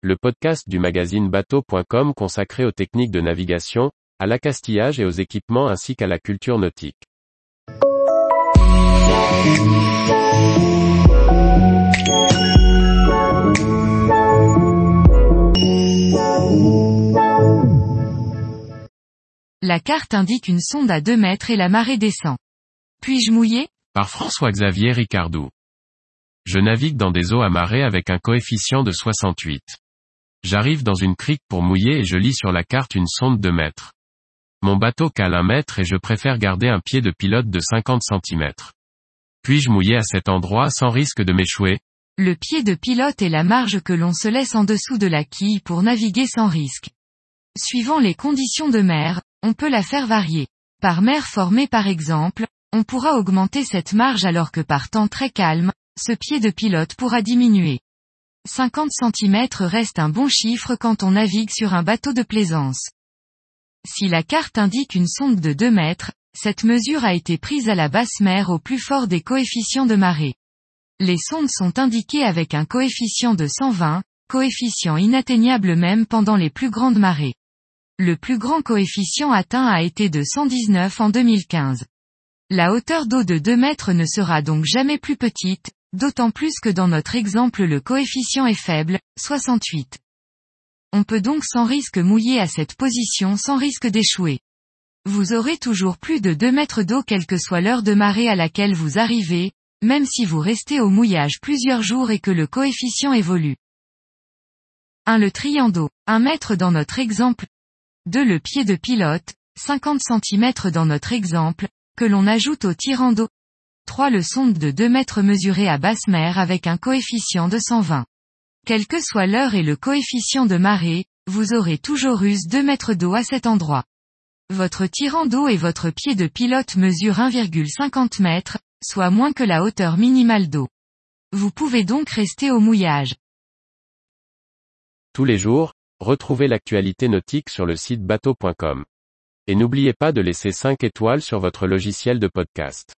le podcast du magazine bateau.com consacré aux techniques de navigation, à l'accastillage et aux équipements ainsi qu'à la culture nautique. La carte indique une sonde à 2 mètres et la marée descend. Puis-je mouiller? Par François-Xavier Ricardou. Je navigue dans des eaux amarrées avec un coefficient de 68. J'arrive dans une crique pour mouiller et je lis sur la carte une sonde de mètres. Mon bateau cale un mètre et je préfère garder un pied de pilote de 50 cm. Puis-je mouiller à cet endroit sans risque de m'échouer? Le pied de pilote est la marge que l'on se laisse en dessous de la quille pour naviguer sans risque. Suivant les conditions de mer, on peut la faire varier. Par mer formée par exemple, on pourra augmenter cette marge alors que par temps très calme, ce pied de pilote pourra diminuer. 50 cm reste un bon chiffre quand on navigue sur un bateau de plaisance. Si la carte indique une sonde de 2 mètres, cette mesure a été prise à la basse mer au plus fort des coefficients de marée. Les sondes sont indiquées avec un coefficient de 120, coefficient inatteignable même pendant les plus grandes marées. Le plus grand coefficient atteint a été de 119 en 2015. La hauteur d'eau de 2 mètres ne sera donc jamais plus petite, d'autant plus que dans notre exemple le coefficient est faible, 68. On peut donc sans risque mouiller à cette position sans risque d'échouer. Vous aurez toujours plus de 2 mètres d'eau quelle que soit l'heure de marée à laquelle vous arrivez, même si vous restez au mouillage plusieurs jours et que le coefficient évolue. 1. Le triant d'eau. 1 mètre dans notre exemple. 2. Le pied de pilote, 50 cm dans notre exemple, que l'on ajoute au tirant d'eau. 3. Le sonde de 2 mètres mesuré à basse mer avec un coefficient de 120. Quelle que soit l'heure et le coefficient de marée, vous aurez toujours eu 2 mètres d'eau à cet endroit. Votre tirant d'eau et votre pied de pilote mesurent 1,50 mètres, soit moins que la hauteur minimale d'eau. Vous pouvez donc rester au mouillage. Tous les jours, retrouvez l'actualité nautique sur le site bateau.com. Et n'oubliez pas de laisser 5 étoiles sur votre logiciel de podcast.